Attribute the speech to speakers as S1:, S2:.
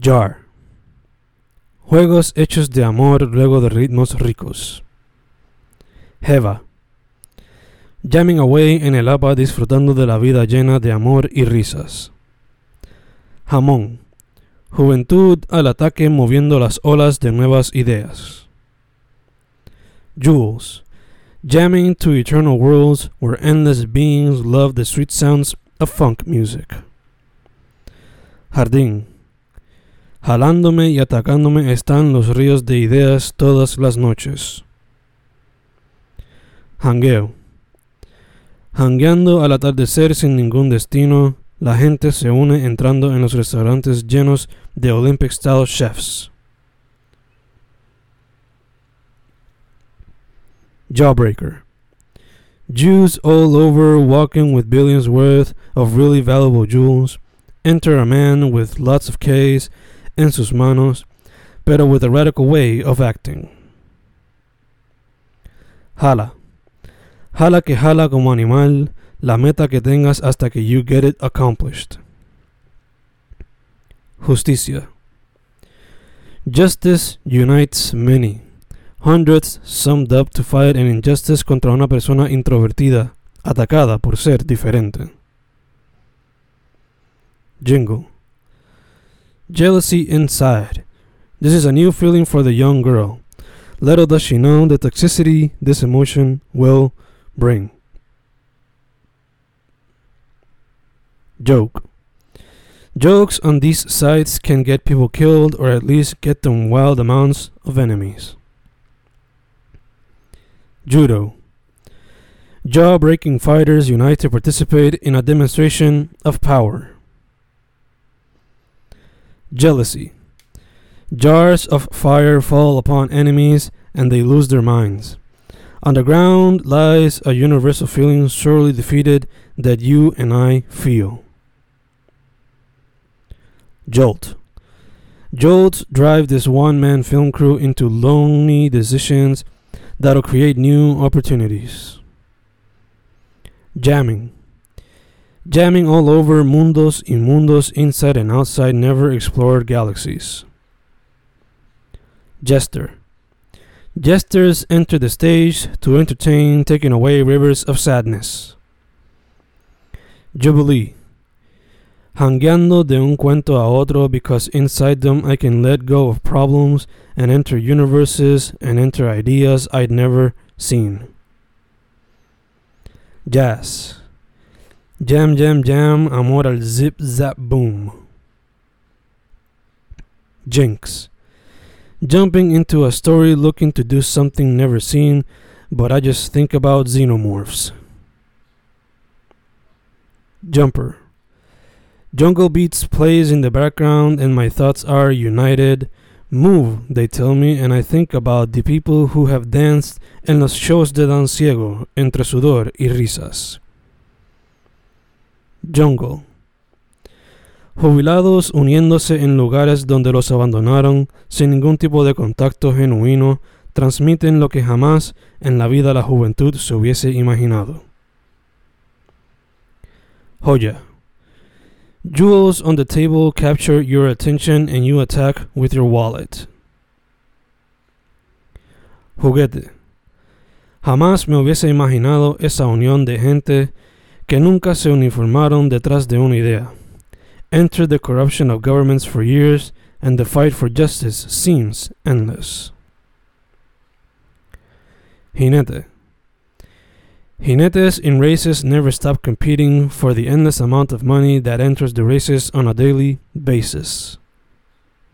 S1: Jar. Juegos hechos de amor luego de ritmos ricos. Jeva. Jamming away en el APA disfrutando de la vida llena de amor y risas. Jamón. Juventud al ataque moviendo las olas de nuevas ideas. Jules. Jamming to eternal worlds where endless beings love the sweet sounds of funk music. Jardín. Jalándome y atacándome están los ríos de ideas todas las noches. Hangueo. Hangueando al atardecer sin ningún destino, la gente se une entrando en los restaurantes llenos de Olympic style chefs. Jawbreaker. Jews all over walking with billions worth of really valuable jewels. Enter a man with lots of K's en sus manos, pero with a radical way of acting. Jala. Jala que jala como animal, la meta que tengas hasta que you get it accomplished. Justicia. Justice unites many. Hundreds summed up to fight an injustice contra una persona introvertida, atacada por ser diferente. Jingle. Jealousy inside. This is a new feeling for the young girl. Little does she know the toxicity this emotion will bring. Joke. Jokes on these sites can get people killed or at least get them wild amounts of enemies. Judo. Jaw breaking fighters unite to participate in a demonstration of power. Jealousy. Jars of fire fall upon enemies and they lose their minds. On the ground lies a universal feeling sorely defeated that you and I feel. Jolt. Jolts drive this one man film crew into lonely decisions that'll create new opportunities. Jamming. Jamming all over mundos y mundos inside and outside never explored galaxies. Jester. Jesters enter the stage to entertain, taking away rivers of sadness. Jubilee. Hangueando de un cuento a otro because inside them I can let go of problems and enter universes and enter ideas I'd never seen. Jazz. Jam, jam, jam, amor al zip, zap, boom. Jinx. Jumping into a story looking to do something never seen, but I just think about xenomorphs. Jumper. Jungle Beats plays in the background, and my thoughts are united. Move, they tell me, and I think about the people who have danced en los shows de Dan Ciego entre sudor y risas. Jungle. Jubilados uniéndose en lugares donde los abandonaron sin ningún tipo de contacto genuino, transmiten lo que jamás en la vida la juventud se hubiese imaginado. Joya. Jewels on the table capture your attention and you attack with your wallet. Juguete. Jamás me hubiese imaginado esa unión de gente que nunca se uniformaron detrás de una idea. Enter the corruption of governments for years, and the fight for justice seems endless. Jinete. Jinetes in races never stop competing for the endless amount of money that enters the races on a daily basis.